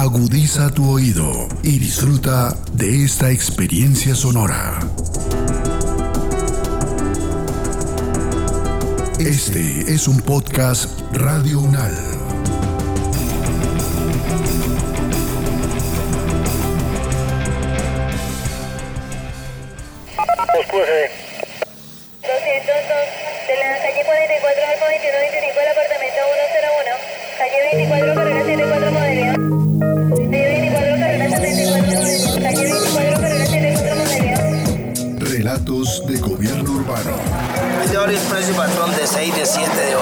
Agudiza tu oído y disfruta de esta experiencia sonora. Este es un podcast Radio Unal. calle 44 al 2125 del apartamento 101, calle 24 carrera 74 modelo. Relatos de gobierno urbano. Precio patrón de 6, de 7, de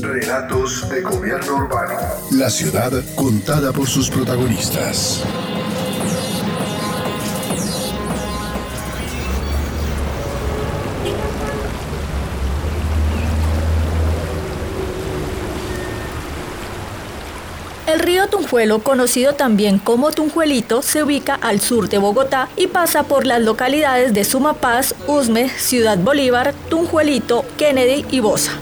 8. Relatos de gobierno urbano. La ciudad contada por sus protagonistas. El río Tunjuelo, conocido también como Tunjuelito, se ubica al sur de Bogotá y pasa por las localidades de Sumapaz, Usme, Ciudad Bolívar, Tunjuelito, Kennedy y Bosa.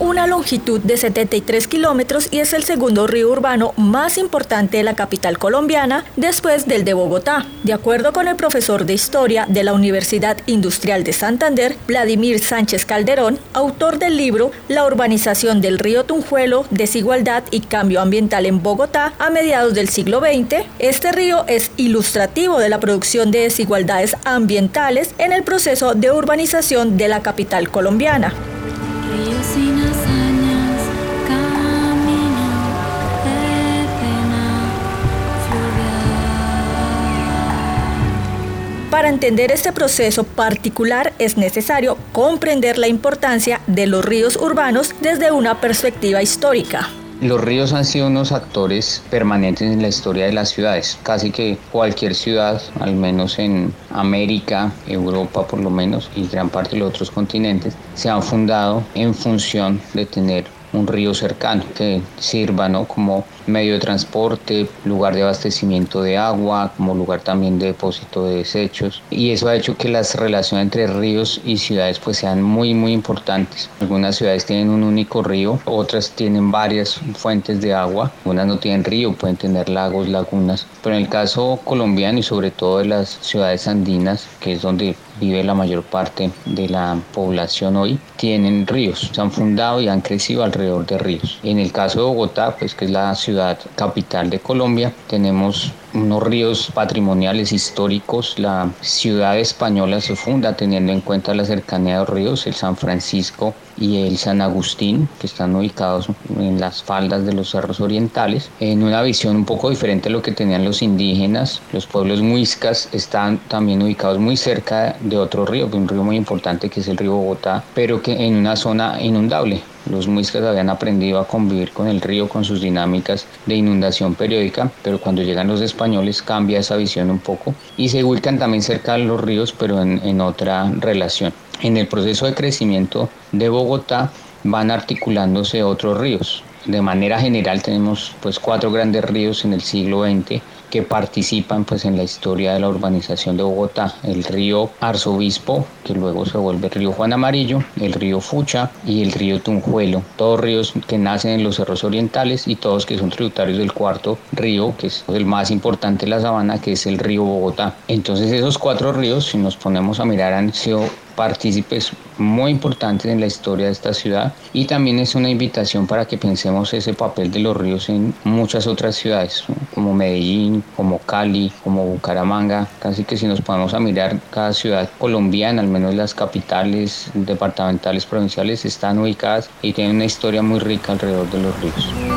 Una longitud de 73 kilómetros y es el segundo río urbano más importante de la capital colombiana después del de Bogotá. De acuerdo con el profesor de Historia de la Universidad Industrial de Santander, Vladimir Sánchez Calderón, autor del libro La urbanización del río Tunjuelo, desigualdad y cambio ambiental en Bogotá a mediados del siglo XX, este río es ilustrativo de la producción de desigualdades ambientales en el proceso de urbanización de la capital colombiana. Para entender este proceso particular es necesario comprender la importancia de los ríos urbanos desde una perspectiva histórica. Los ríos han sido unos actores permanentes en la historia de las ciudades. Casi que cualquier ciudad, al menos en América, Europa por lo menos, y gran parte de los otros continentes, se han fundado en función de tener un río cercano que sirva ¿no? como medio de transporte, lugar de abastecimiento de agua, como lugar también de depósito de desechos. Y eso ha hecho que las relaciones entre ríos y ciudades pues sean muy muy importantes. Algunas ciudades tienen un único río, otras tienen varias fuentes de agua, algunas no tienen río, pueden tener lagos, lagunas. Pero en el caso colombiano y sobre todo de las ciudades andinas, que es donde vive la mayor parte de la población hoy, tienen ríos, se han fundado y han crecido alrededor de ríos. En el caso de Bogotá, pues que es la ciudad capital de Colombia, tenemos unos ríos patrimoniales históricos. La ciudad española se funda teniendo en cuenta la cercanía de los ríos, el San Francisco y el San Agustín, que están ubicados en las faldas de los cerros orientales, en una visión un poco diferente a lo que tenían los indígenas. Los pueblos muiscas están también ubicados muy cerca de otro río, un río muy importante que es el río Bogotá, pero que en una zona inundable. Los muiscas habían aprendido a convivir con el río, con sus dinámicas de inundación periódica, pero cuando llegan los españoles cambia esa visión un poco y se ubican también cerca de los ríos, pero en, en otra relación. En el proceso de crecimiento de Bogotá van articulándose otros ríos. De manera general tenemos pues cuatro grandes ríos en el siglo XX que participan pues en la historia de la urbanización de Bogotá, el río Arzobispo, que luego se vuelve el río Juan Amarillo, el río Fucha y el río Tunjuelo, todos ríos que nacen en los cerros orientales y todos que son tributarios del cuarto río, que es el más importante de la sabana, que es el río Bogotá. Entonces esos cuatro ríos, si nos ponemos a mirar, han sido partícipes muy importantes en la historia de esta ciudad y también es una invitación para que pensemos ese papel de los ríos en muchas otras ciudades como Medellín, como Cali, como Bucaramanga, casi que si nos ponemos a mirar cada ciudad colombiana, al menos las capitales departamentales, provinciales, están ubicadas y tienen una historia muy rica alrededor de los ríos.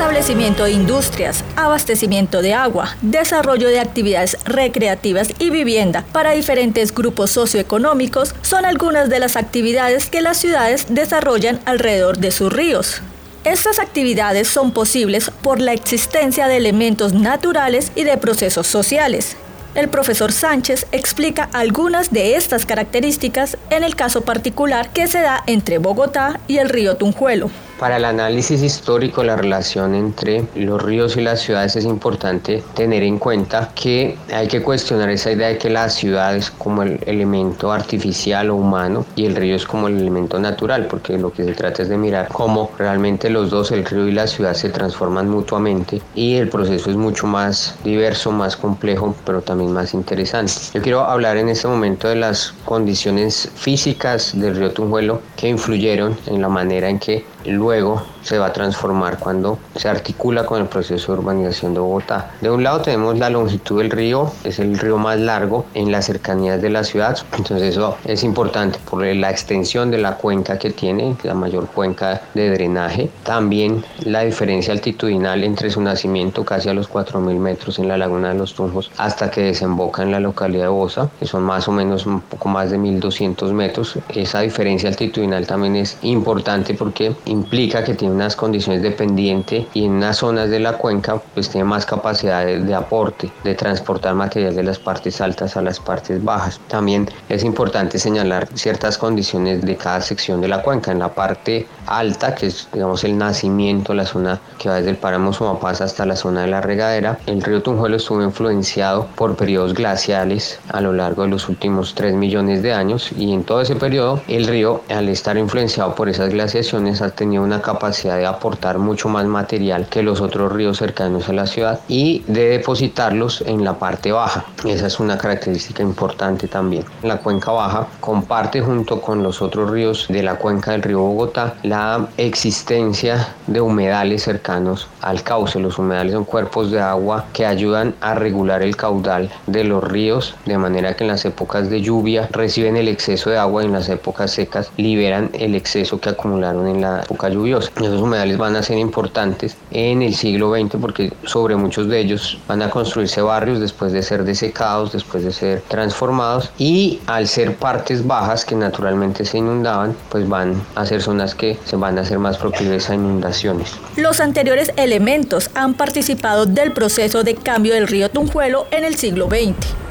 Establecimiento de industrias, abastecimiento de agua, desarrollo de actividades recreativas y vivienda para diferentes grupos socioeconómicos son algunas de las actividades que las ciudades desarrollan alrededor de sus ríos. Estas actividades son posibles por la existencia de elementos naturales y de procesos sociales. El profesor Sánchez explica algunas de estas características en el caso particular que se da entre Bogotá y el río Tunjuelo. Para el análisis histórico, la relación entre los ríos y las ciudades es importante tener en cuenta que hay que cuestionar esa idea de que la ciudad es como el elemento artificial o humano y el río es como el elemento natural, porque lo que se trata es de mirar cómo realmente los dos, el río y la ciudad, se transforman mutuamente y el proceso es mucho más diverso, más complejo, pero también más interesante. Yo quiero hablar en este momento de las condiciones físicas del río Tunjuelo que influyeron en la manera en que luego se va a transformar cuando se articula con el proceso de urbanización de Bogotá. De un lado tenemos la longitud del río, es el río más largo en las cercanías de la ciudad, entonces eso es importante por la extensión de la cuenca que tiene, la mayor cuenca de drenaje, también la diferencia altitudinal entre su nacimiento casi a los 4.000 metros en la laguna de los Tunjos hasta que desemboca en la localidad de Bosa, que son más o menos un poco más de 1.200 metros. Esa diferencia altitudinal también es importante porque implica que tiene unas condiciones de pendiente y en unas zonas de la cuenca pues tiene más capacidad de, aporte, de transportar material de las partes altas a las partes bajas. También es importante señalar ciertas condiciones de cada sección de la cuenca. En la parte alta, que es digamos el nacimiento, la zona que va desde el páramo Sumapaz hasta la zona de la regadera, el río Tunjuelo estuvo influenciado por periodos glaciales a lo largo de los últimos 3 millones de años y en todo ese periodo el río al estar influenciado por esas glaciaciones ha tenido una capacidad de aportar mucho más material que los otros ríos cercanos a la ciudad y de depositarlos en la parte baja. Esa es una característica importante también. La cuenca baja comparte junto con los otros ríos de la cuenca del río Bogotá la existencia de humedales cercanos al cauce. Los humedales son cuerpos de agua que ayudan a regular el caudal de los ríos de manera que en las épocas de lluvia reciben el exceso de agua y en las épocas secas liberan el exceso que acumularon en la época lluviosa. Esos humedales van a ser importantes en el siglo XX porque sobre muchos de ellos van a construirse barrios después de ser desecados, después de ser transformados y al ser partes bajas que naturalmente se inundaban, pues van a ser zonas que se van a hacer más proclives a inundaciones. Los anteriores elementos han participado del proceso de cambio del río Tunjuelo en el siglo XX.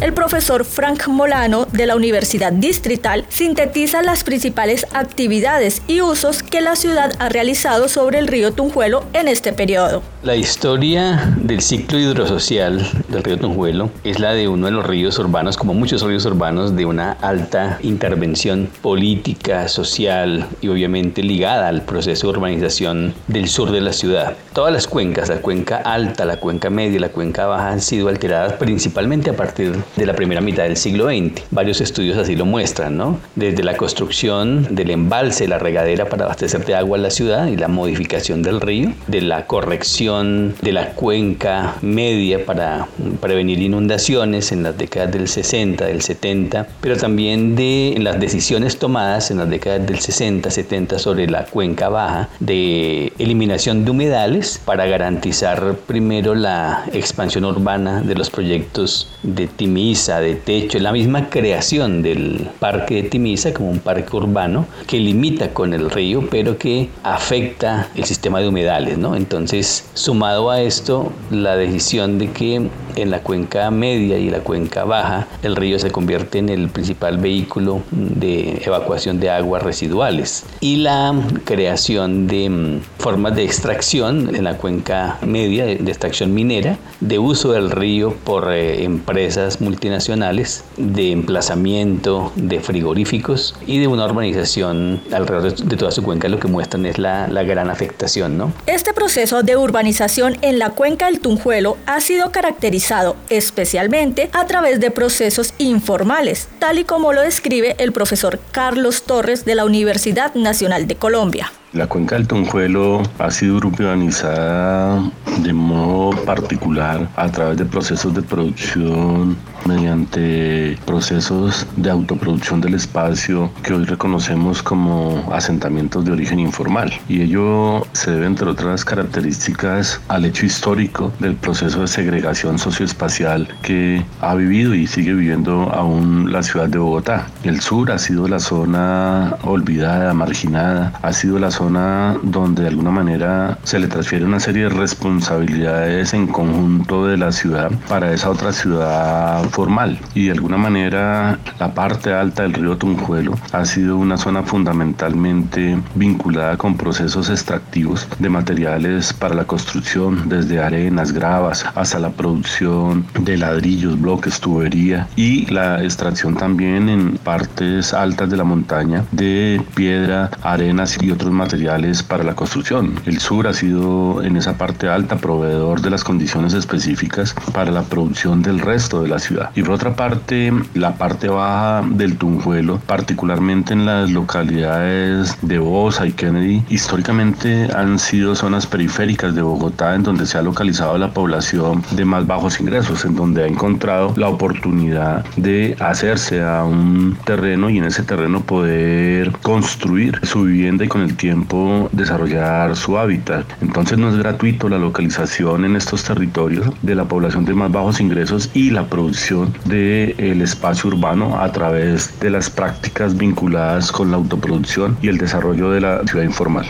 El profesor Frank Molano de la Universidad Distrital sintetiza las principales actividades y usos que la ciudad ha realizado sobre el río Tunjuelo en este periodo. La historia del ciclo hidrosocial del río Tunjuelo es la de uno de los ríos urbanos, como muchos ríos urbanos, de una alta intervención política, social y obviamente ligada al proceso de urbanización del sur de la ciudad. Todas las cuencas, la cuenca alta, la cuenca media y la cuenca baja han sido alteradas principalmente a partir de la primera mitad del siglo XX. Varios estudios así lo muestran, ¿no? Desde la construcción del embalse, la regadera para abastecer de agua a la ciudad y la modificación del río, de la corrección de la cuenca media para prevenir inundaciones en las décadas del 60, del 70, pero también de las decisiones tomadas en las décadas del 60, 70 sobre la cuenca baja de eliminación de humedales para garantizar primero la expansión urbana de los proyectos de Timmy de techo, la misma creación del parque de Timisa como un parque urbano que limita con el río, pero que afecta el sistema de humedales, ¿no? Entonces, sumado a esto, la decisión de que en la cuenca media y la cuenca baja el río se convierte en el principal vehículo de evacuación de aguas residuales y la creación de mm, formas de extracción en la cuenca media de, extracción minera, de uso del río por eh, empresas multinacionales de emplazamiento de frigoríficos y de una urbanización alrededor de toda su cuenca lo que muestran es la, la gran afectación. ¿no? Este proceso de urbanización en la cuenca del Tunjuelo ha sido caracterizado especialmente a través de procesos informales, tal y como lo describe el profesor Carlos Torres de la Universidad Nacional de Colombia. La cuenca del Tonjuelo ha sido urbanizada de modo particular a través de procesos de producción mediante procesos de autoproducción del espacio que hoy reconocemos como asentamientos de origen informal. Y ello se debe, entre otras características, al hecho histórico del proceso de segregación socioespacial que ha vivido y sigue viviendo aún la ciudad de Bogotá. El sur ha sido la zona olvidada, marginada, ha sido la zona donde de alguna manera se le transfiere una serie de responsabilidades en conjunto de la ciudad para esa otra ciudad informal y de alguna manera la parte alta del río Tunjuelo ha sido una zona fundamentalmente vinculada con procesos extractivos de materiales para la construcción, desde arenas, gravas, hasta la producción de ladrillos, bloques, tubería y la extracción también en partes altas de la montaña de piedra, arenas y otros materiales para la construcción. El sur ha sido en esa parte alta proveedor de las condiciones específicas para la producción del resto de la ciudad. Y por otra parte, la parte baja del Tunjuelo, particularmente en las localidades de Bosa y Kennedy, históricamente han sido zonas periféricas de Bogotá en donde se ha localizado la población de más bajos ingresos, en donde ha encontrado la oportunidad de hacerse a un terreno y en ese terreno poder construir su vivienda y con el tiempo desarrollar su hábitat. Entonces no es gratuito la localización en estos territorios de la población de más bajos ingresos y la producción del espacio urbano a través de las prácticas vinculadas con la autoproducción y el desarrollo de la ciudad informal.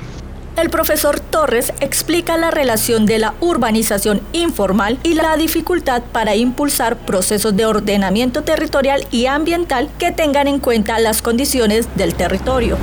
El profesor Torres explica la relación de la urbanización informal y la dificultad para impulsar procesos de ordenamiento territorial y ambiental que tengan en cuenta las condiciones del territorio.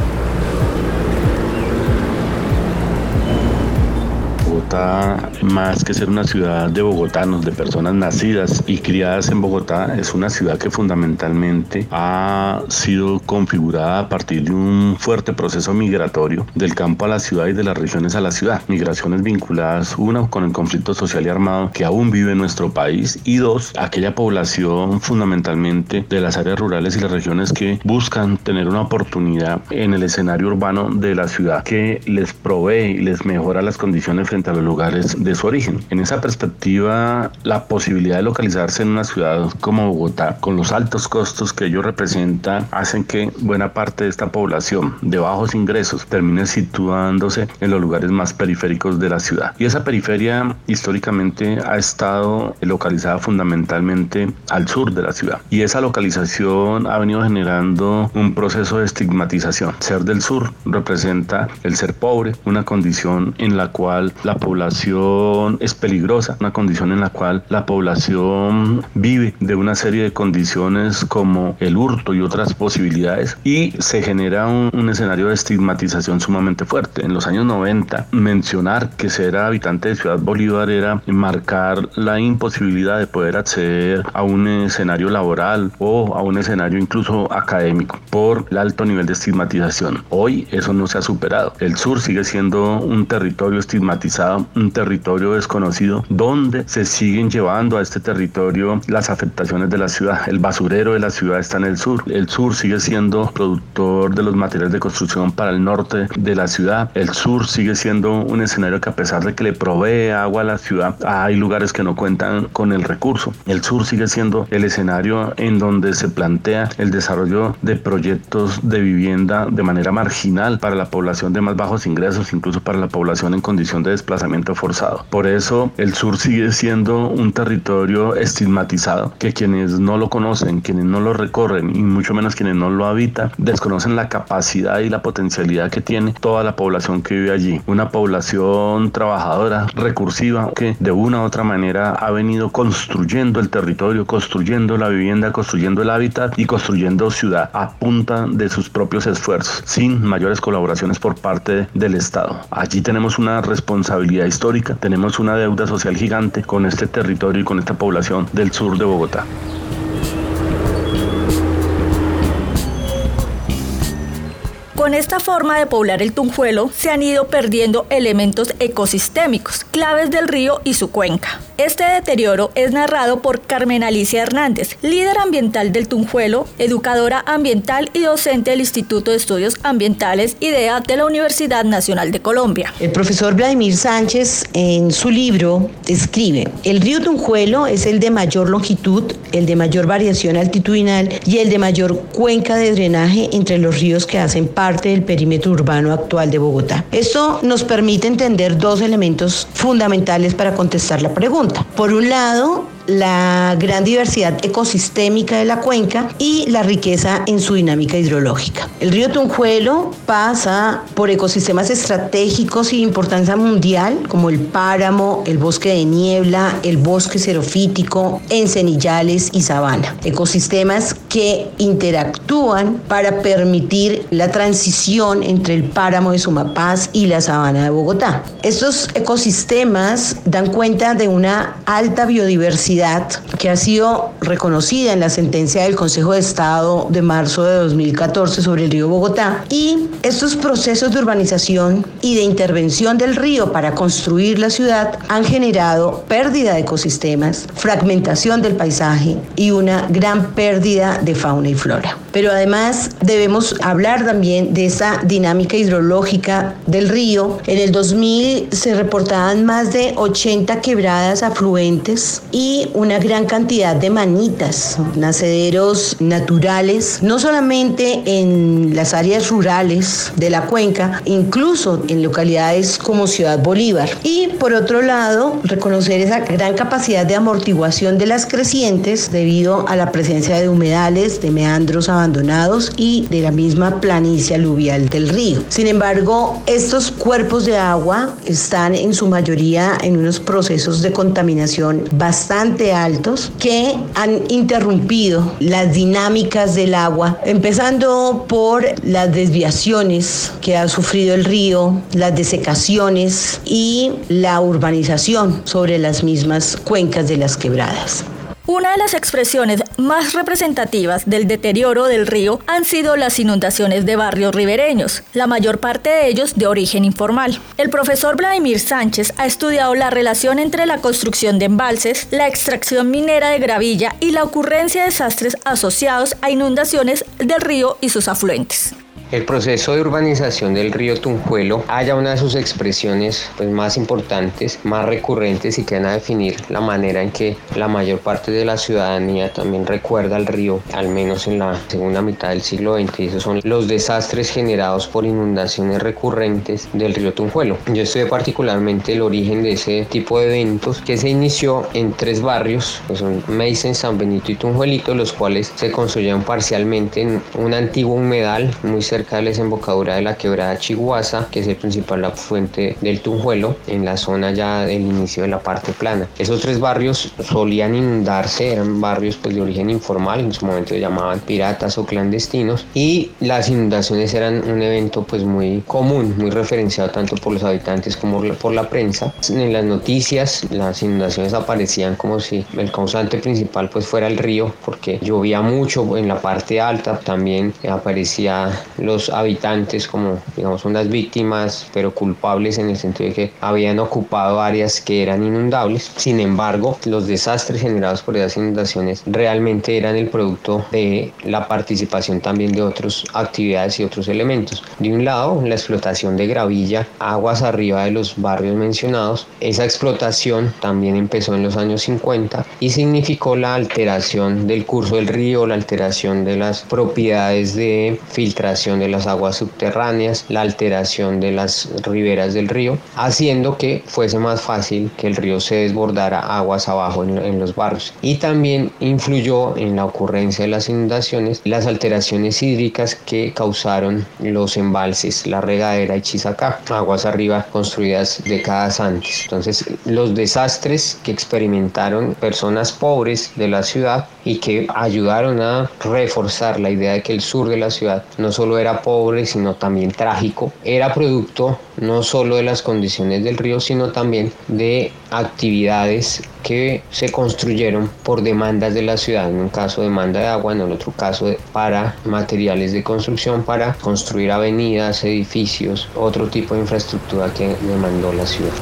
Más que ser una ciudad de bogotanos, de personas nacidas y criadas en Bogotá, es una ciudad que fundamentalmente ha sido configurada a partir de un fuerte proceso migratorio del campo a la ciudad y de las regiones a la ciudad. Migraciones vinculadas, una, con el conflicto social y armado que aún vive en nuestro país y dos, aquella población fundamentalmente de las áreas rurales y las regiones que buscan tener una oportunidad en el escenario urbano de la ciudad que les provee y les mejora las condiciones frente a los lugares de su origen. En esa perspectiva, la posibilidad de localizarse en una ciudad como Bogotá, con los altos costos que ello representa, hacen que buena parte de esta población de bajos ingresos termine situándose en los lugares más periféricos de la ciudad. Y esa periferia históricamente ha estado localizada fundamentalmente al sur de la ciudad. Y esa localización ha venido generando un proceso de estigmatización. Ser del sur representa el ser pobre, una condición en la cual la población es peligrosa, una condición en la cual la población vive de una serie de condiciones como el hurto y otras posibilidades y se genera un, escenario de estigmatización sumamente fuerte. En los años 90, mencionar que ser habitante de Ciudad Bolívar era marcar la imposibilidad de poder acceder a un escenario laboral o a un escenario incluso académico por el alto nivel de estigmatización. Hoy eso no se ha superado. El sur sigue siendo un territorio estigmatizado un territorio desconocido donde se siguen llevando a este territorio las afectaciones de la ciudad. El basurero de la ciudad está en el sur. El sur sigue siendo productor de los materiales de construcción para el norte de la ciudad. El sur sigue siendo un escenario que a pesar de que le provee agua a la ciudad, hay lugares que no cuentan con el recurso. El sur sigue siendo el escenario en donde se plantea el desarrollo de proyectos de vivienda de manera marginal para la población de más bajos ingresos, incluso para la población en condición de desplazamiento forzado. Por eso el sur sigue siendo un territorio estigmatizado, que quienes no lo conocen, quienes no lo recorren y mucho menos quienes no lo habitan, desconocen la capacidad y la potencialidad que tiene toda la población que vive allí. Una población trabajadora, recursiva, que de una u otra manera ha venido construyendo el territorio, construyendo la vivienda, construyendo el hábitat y construyendo ciudad a punta de sus propios esfuerzos, sin mayores colaboraciones por parte del Estado. Allí tenemos una responsabilidad histórica, tenemos una deuda social gigante con este territorio y con esta población del sur de Bogotá. Con esta forma de poblar el Tunjuelo se han ido perdiendo elementos ecosistémicos, claves del río y su cuenca. Este deterioro es narrado por Carmen Alicia Hernández, líder ambiental del Tunjuelo, educadora ambiental y docente del Instituto de Estudios Ambientales IDEA de la Universidad Nacional de Colombia. El profesor Vladimir Sánchez en su libro escribe, el río Tunjuelo es el de mayor longitud, el de mayor variación altitudinal y el de mayor cuenca de drenaje entre los ríos que hacen parte del perímetro urbano actual de Bogotá. Esto nos permite entender dos elementos fundamentales para contestar la pregunta. Por un lado, la gran diversidad ecosistémica de la cuenca y la riqueza en su dinámica hidrológica. El río Tunjuelo pasa por ecosistemas estratégicos y de importancia mundial como el páramo, el bosque de niebla, el bosque xerofítico, encenillales y sabana. Ecosistemas que interactúan para permitir la transición entre el páramo de Sumapaz y la sabana de Bogotá. Estos ecosistemas dan cuenta de una alta biodiversidad que ha sido reconocida en la sentencia del Consejo de Estado de marzo de 2014 sobre el río Bogotá y estos procesos de urbanización y de intervención del río para construir la ciudad han generado pérdida de ecosistemas, fragmentación del paisaje y una gran pérdida de fauna y flora. Pero además debemos hablar también de esa dinámica hidrológica del río. En el 2000 se reportaban más de 80 quebradas afluentes y una gran cantidad de manitas, nacederos naturales, no solamente en las áreas rurales de la cuenca, incluso en localidades como Ciudad Bolívar. Y por otro lado, reconocer esa gran capacidad de amortiguación de las crecientes debido a la presencia de humedales, de meandros abandonados y de la misma planicie aluvial del río. Sin embargo, estos cuerpos de agua están en su mayoría en unos procesos de contaminación bastante altos que han interrumpido las dinámicas del agua, empezando por las desviaciones que ha sufrido el río, las desecaciones y la urbanización sobre las mismas cuencas de las quebradas. Una de las expresiones más representativas del deterioro del río han sido las inundaciones de barrios ribereños, la mayor parte de ellos de origen informal. El profesor Vladimir Sánchez ha estudiado la relación entre la construcción de embalses, la extracción minera de gravilla y la ocurrencia de desastres asociados a inundaciones del río y sus afluentes. El proceso de urbanización del río Tunjuelo haya una de sus expresiones pues, más importantes, más recurrentes y que van a definir la manera en que la mayor parte de la ciudadanía también recuerda al río, al menos en la segunda mitad del siglo XX. Esos son los desastres generados por inundaciones recurrentes del río Tunjuelo. Yo estudié particularmente el origen de ese tipo de eventos que se inició en tres barrios, que son Meisen, San Benito y Tunjuelito, los cuales se construyeron parcialmente en un antiguo humedal muy cerca cerca de la desembocadura de la quebrada Chiguasa, que es el principal fuente del Tunjuelo, en la zona ya del inicio de la parte plana. Esos tres barrios solían inundarse, eran barrios pues, de origen informal, en su momento se llamaban piratas o clandestinos, y las inundaciones eran un evento pues muy común, muy referenciado tanto por los habitantes como por la prensa. En las noticias las inundaciones aparecían como si el causante principal pues fuera el río, porque llovía mucho en la parte alta, también aparecía los habitantes como digamos unas víctimas pero culpables en el sentido de que habían ocupado áreas que eran inundables. Sin embargo los desastres generados por esas inundaciones realmente eran el producto de la participación también de otras actividades y otros elementos. De un lado la explotación de gravilla aguas arriba de los barrios mencionados. Esa explotación también empezó en los años 50 y significó la alteración del curso del río la alteración de las propiedades de filtración de las aguas subterráneas, la alteración de las riberas del río, haciendo que fuese más fácil que el río se desbordara aguas abajo en, los barrios. Y también influyó en la ocurrencia de las inundaciones las alteraciones hídricas que causaron los embalses, la regadera y Chisacá, aguas arriba construidas décadas antes. Entonces, los desastres que experimentaron personas pobres de la ciudad y que ayudaron a reforzar la idea de que el sur de la ciudad no solo era pobre, sino también trágico, era producto no solo de las condiciones del río, sino también de actividades que se construyeron por demandas de la ciudad, en un caso demanda de agua, en el otro caso para materiales de construcción, para construir avenidas, edificios, otro tipo de infraestructura que demandó la ciudad.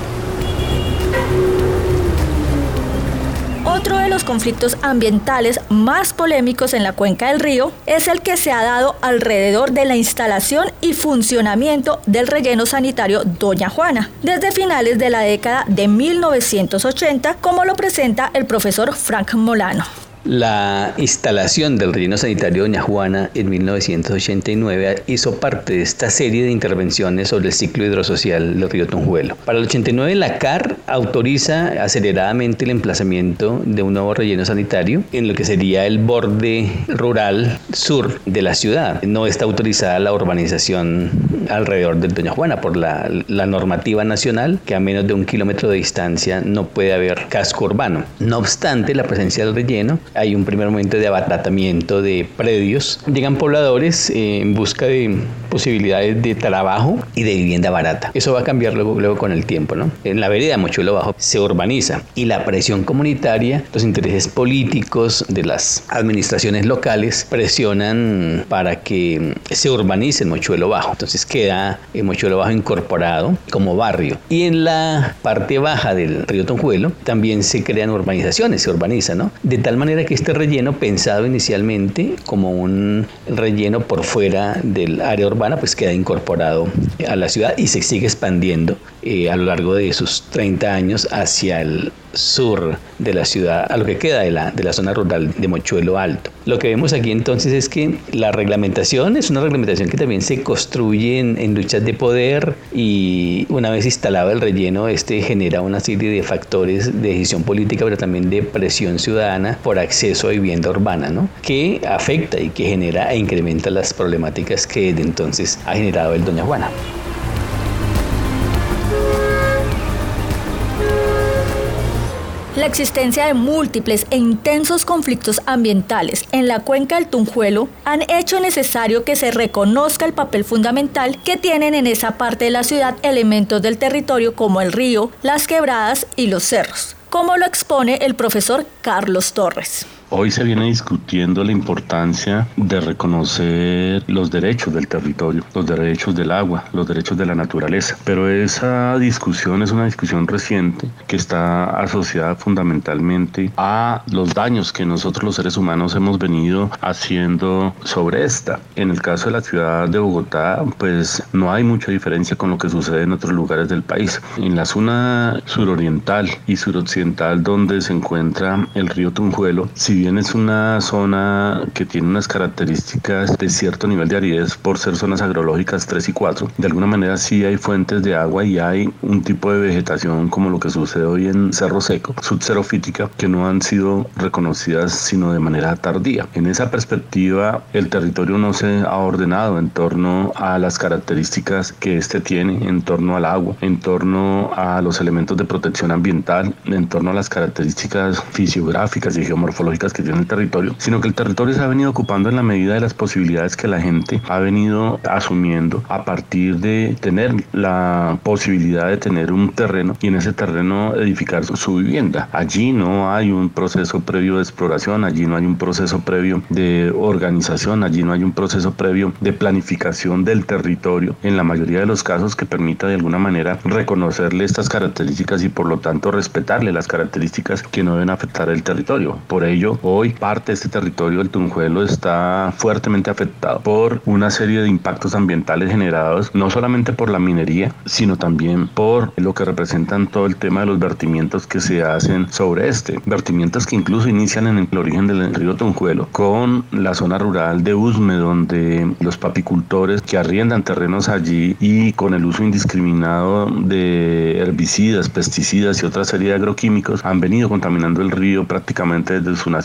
Los conflictos ambientales más polémicos en la cuenca del río es el que se ha dado alrededor de la instalación y funcionamiento del relleno sanitario Doña Juana, desde finales de la década de 1980, como lo presenta el profesor Frank Molano. La instalación del relleno sanitario Doña Juana en 1989 hizo parte de esta serie de intervenciones sobre el ciclo hidrosocial del río Tunjuelo. Para el 89 la CAR autoriza aceleradamente el emplazamiento de un nuevo relleno sanitario en lo que sería el borde rural sur de la ciudad. No está autorizada la urbanización alrededor del Doña Juana por la, la normativa nacional que a menos de un kilómetro de distancia no puede haber casco urbano. No obstante la presencia del relleno, hay un primer momento de abatatamiento de predios. Llegan pobladores eh, en busca de posibilidades de trabajo y de vivienda barata. Eso va a cambiar luego, luego con el tiempo. ¿no? En la vereda Mochuelo Bajo se urbaniza y la presión comunitaria, los intereses políticos de las administraciones locales presionan para que se urbanice el Mochuelo Bajo. Entonces queda el Mochuelo Bajo incorporado como barrio. Y en la parte baja del río Tonjuelo también se crean urbanizaciones, se urbaniza, ¿no? De tal manera que este relleno, pensado inicialmente como un relleno por fuera del área urbana, pues queda incorporado a la ciudad y se sigue expandiendo eh, a lo largo de sus 30 años hacia el sur de la ciudad, a lo que queda de la, de la zona rural de Mochuelo Alto. Lo que vemos aquí entonces es que la reglamentación es una reglamentación que también se construye en, luchas de poder y una vez instalado el relleno, este genera una serie de factores de decisión política, pero también de presión ciudadana por acceso a vivienda urbana, ¿no? que afecta y que genera e incrementa las problemáticas que desde entonces ha generado el Doña Juana. La existencia de múltiples e intensos conflictos ambientales en la cuenca del Tunjuelo han hecho necesario que se reconozca el papel fundamental que tienen en esa parte de la ciudad elementos del territorio como el río, las quebradas y los cerros, como lo expone el profesor Carlos Torres. Hoy se viene discutiendo la importancia de reconocer los derechos del territorio, los derechos del agua, los derechos de la naturaleza. Pero esa discusión es una discusión reciente que está asociada fundamentalmente a los daños que nosotros los seres humanos hemos venido haciendo sobre esta. En el caso de la ciudad de Bogotá, pues no hay mucha diferencia con lo que sucede en otros lugares del país. En la zona suroriental y suroccidental donde se encuentra el río Tunjuelo, si bien es una zona que tiene unas características de cierto nivel de aridez por ser zonas agrológicas 3 y 4, de alguna manera sí hay fuentes de agua y hay un tipo de vegetación como lo que sucede hoy en Cerro Seco, subxerofítica, que no han sido reconocidas sino de manera tardía. En esa perspectiva, el territorio no se ha ordenado en torno a las características que este tiene, en torno al agua, en torno a los elementos de protección ambiental, en torno a las características fisiográficas y geomorfológicas que tiene el territorio, sino que el territorio se ha venido ocupando en la medida de las posibilidades que la gente ha venido asumiendo a partir de tener la posibilidad de tener un terreno y en ese terreno edificar su, vivienda. Allí no hay un proceso previo de exploración, allí no hay un proceso previo de organización, allí no hay un proceso previo de planificación del territorio en la mayoría de los casos que permita de alguna manera reconocerle estas características y por lo tanto respetarle las características que no deben afectar el territorio. Por ello, hoy parte de este territorio del Tunjuelo está fuertemente afectado por una serie de impactos ambientales generados no solamente por la minería, sino también por lo que representan todo el tema de los vertimientos que se hacen sobre este. Vertimientos que incluso inician en el origen del río Tunjuelo con la zona rural de Usme, donde los papicultores que arriendan terrenos allí y con el uso indiscriminado de herbicidas, pesticidas y otra serie de agroquímicos han venido contaminando el río prácticamente desde su nacimiento.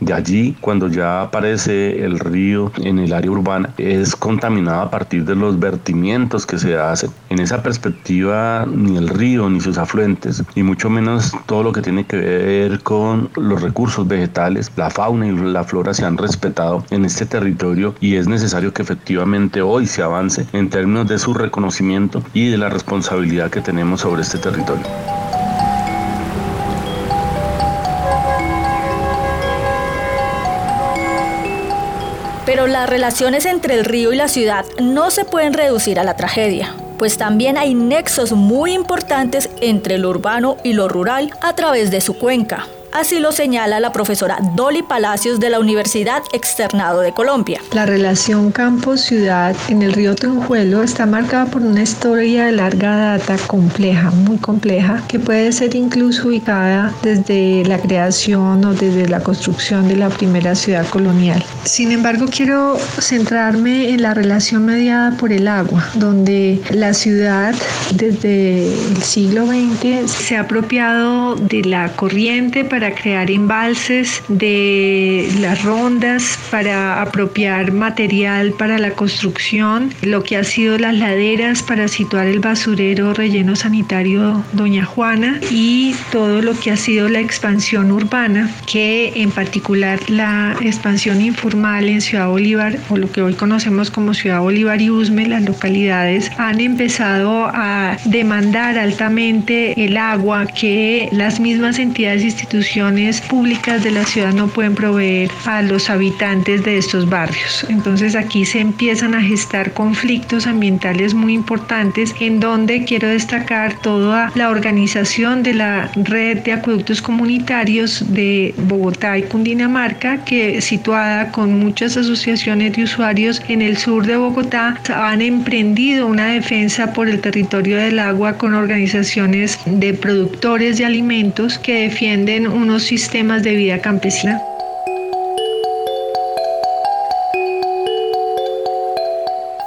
De allí, cuando ya aparece el río en el área urbana, es contaminado a partir de los vertimientos que se hacen. En esa perspectiva, ni el río ni sus afluentes, y mucho menos todo lo que tiene que ver con los recursos vegetales, la fauna y la flora se han respetado en este territorio y es necesario que efectivamente hoy se avance en términos de su reconocimiento y de la responsabilidad que tenemos sobre este territorio. Pero las relaciones entre el río y la ciudad no se pueden reducir a la tragedia, pues también hay nexos muy importantes entre lo urbano y lo rural a través de su cuenca. Así lo señala la profesora Dolly Palacios de la Universidad Externado de Colombia. La relación campo-ciudad en el río Tunjuelo está marcada por una historia de larga data compleja, muy compleja, que puede ser incluso ubicada desde la creación o desde la construcción de la primera ciudad colonial. Sin embargo, quiero centrarme en la relación mediada por el agua, donde la ciudad desde el siglo XX se ha apropiado de la corriente para crear embalses, de las rondas para apropiar material para la construcción, lo que ha sido las laderas para situar el basurero relleno sanitario Doña Juana y todo lo que ha sido la expansión urbana, que en particular la expansión informal en Ciudad Bolívar o lo que hoy conocemos como Ciudad Bolívar y Usme, las localidades han empezado a demandar altamente el agua que las mismas entidades e instituciones públicas de la ciudad no pueden proveer a los habitantes de estos barrios. Entonces aquí se empiezan a gestar conflictos ambientales muy importantes en donde quiero destacar toda la organización de la red de acueductos comunitarios de Bogotá y Cundinamarca que situada con muchas asociaciones de usuarios en el sur de Bogotá han emprendido una defensa por el territorio del agua con organizaciones de productores de alimentos que defienden unos sistemas de vida campesina.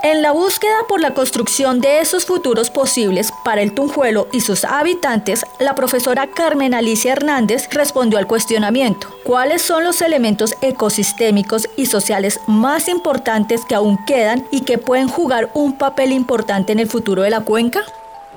En la búsqueda por la construcción de esos futuros posibles para el Tunjuelo y sus habitantes, la profesora Carmen Alicia Hernández respondió al cuestionamiento. ¿Cuáles son los elementos ecosistémicos y sociales más importantes que aún quedan y que pueden jugar un papel importante en el futuro de la cuenca?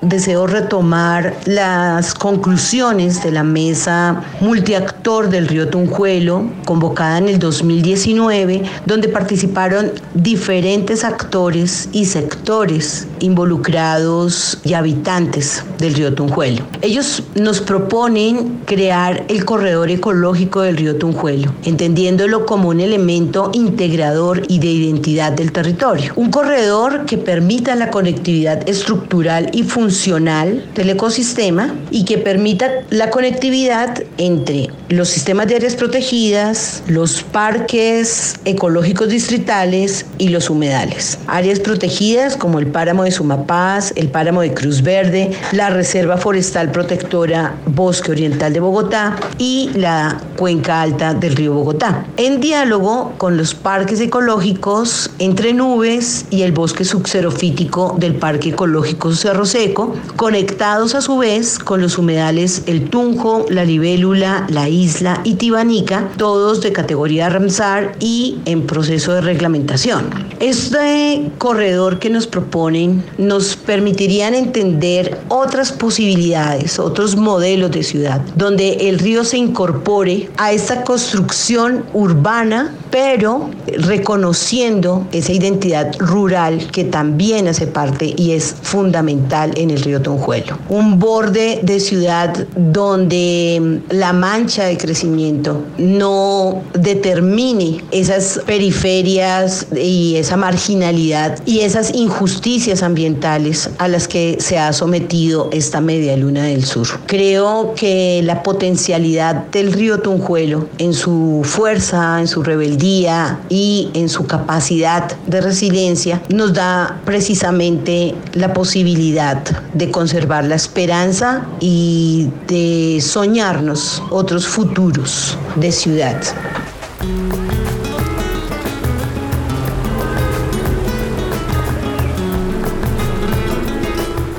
Deseo retomar las conclusiones de la mesa multiactor del río Tunjuelo, convocada en el 2019, donde participaron diferentes actores y sectores involucrados y habitantes del río Tunjuelo. Ellos nos proponen crear el corredor ecológico del río Tunjuelo, entendiéndolo como un elemento integrador y de identidad del territorio. Un corredor que permita la conectividad estructural y funcional del ecosistema y que permita la conectividad entre los sistemas de áreas protegidas, los parques ecológicos distritales y los humedales. Áreas protegidas como el páramo de Sumapaz, el páramo de Cruz Verde, la Reserva Forestal Protectora Bosque Oriental de Bogotá y la cuenca alta del río Bogotá. En diálogo con los parques ecológicos entre nubes y el bosque subxerofítico del Parque Ecológico Cerro Seco, conectados a su vez con los humedales El Tunjo, La Libélula, La Isla y Tibanica, todos de categoría Ramsar y en proceso de reglamentación. Este corredor que nos proponen nos permitirían entender otras posibilidades, otros modelos de ciudad, donde el río se incorpore a esta construcción urbana, pero reconociendo esa identidad rural que también hace parte y es fundamental en el río Tonjuelo. Un borde de ciudad donde la mancha de crecimiento no determine esas periferias y esa marginalidad y esas injusticias ambientales a las que se ha sometido esta media luna del sur. Creo que la potencialidad del río Tunjuelo en su fuerza, en su rebeldía y en su capacidad de resiliencia nos da precisamente la posibilidad de conservar la esperanza y de soñarnos otros futuros de ciudad.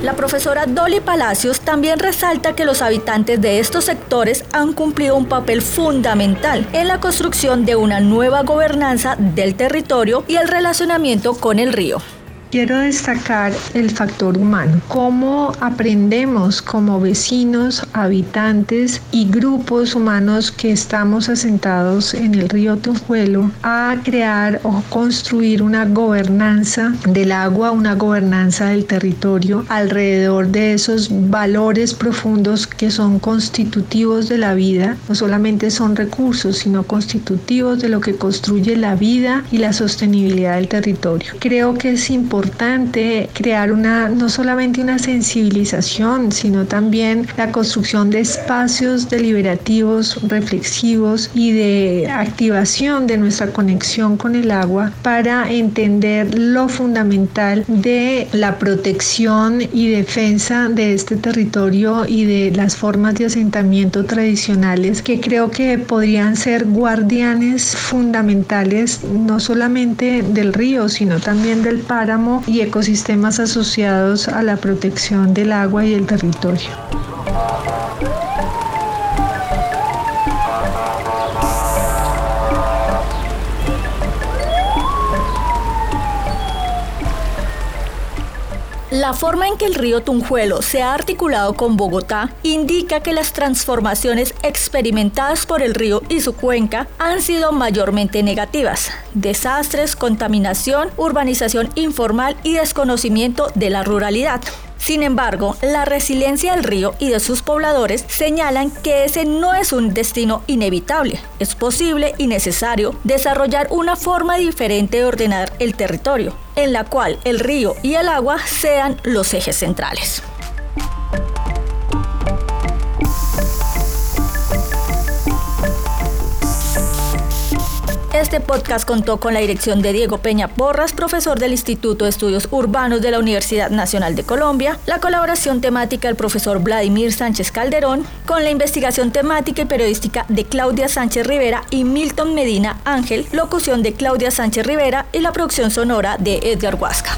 La profesora Dolly Palacios también resalta que los habitantes de estos sectores han cumplido un papel fundamental en la construcción de una nueva gobernanza del territorio y el relacionamiento con el río. Quiero destacar el factor humano, cómo aprendemos como vecinos, habitantes y grupos humanos que estamos asentados en el río Tunjuelo a crear o construir una gobernanza del agua, una gobernanza del territorio alrededor de esos valores profundos que son constitutivos de la vida, no solamente son recursos, sino constitutivos de lo que construye la vida y la sostenibilidad del territorio. Creo que es importante importante crear una, no solamente una sensibilización, sino también la construcción de espacios deliberativos, reflexivos y de activación de nuestra conexión con el agua para entender lo fundamental de la protección y defensa de este territorio y de las formas de asentamiento tradicionales que creo que podrían ser guardianes fundamentales no solamente del río, sino también del páramo y ecosistemas asociados a la protección del agua y el territorio. La forma en que el río Tunjuelo se ha articulado con Bogotá indica que las transformaciones experimentadas por el río y su cuenca han sido mayormente negativas. Desastres, contaminación, urbanización informal y desconocimiento de la ruralidad. Sin embargo, la resiliencia del río y de sus pobladores señalan que ese no es un destino inevitable. Es posible y necesario desarrollar una forma diferente de ordenar el territorio, en la cual el río y el agua sean los ejes centrales. Este podcast contó con la dirección de Diego Peña Porras, profesor del Instituto de Estudios Urbanos de la Universidad Nacional de Colombia, la colaboración temática del profesor Vladimir Sánchez Calderón, con la investigación temática y periodística de Claudia Sánchez Rivera y Milton Medina Ángel, locución de Claudia Sánchez Rivera y la producción sonora de Edgar Huasca.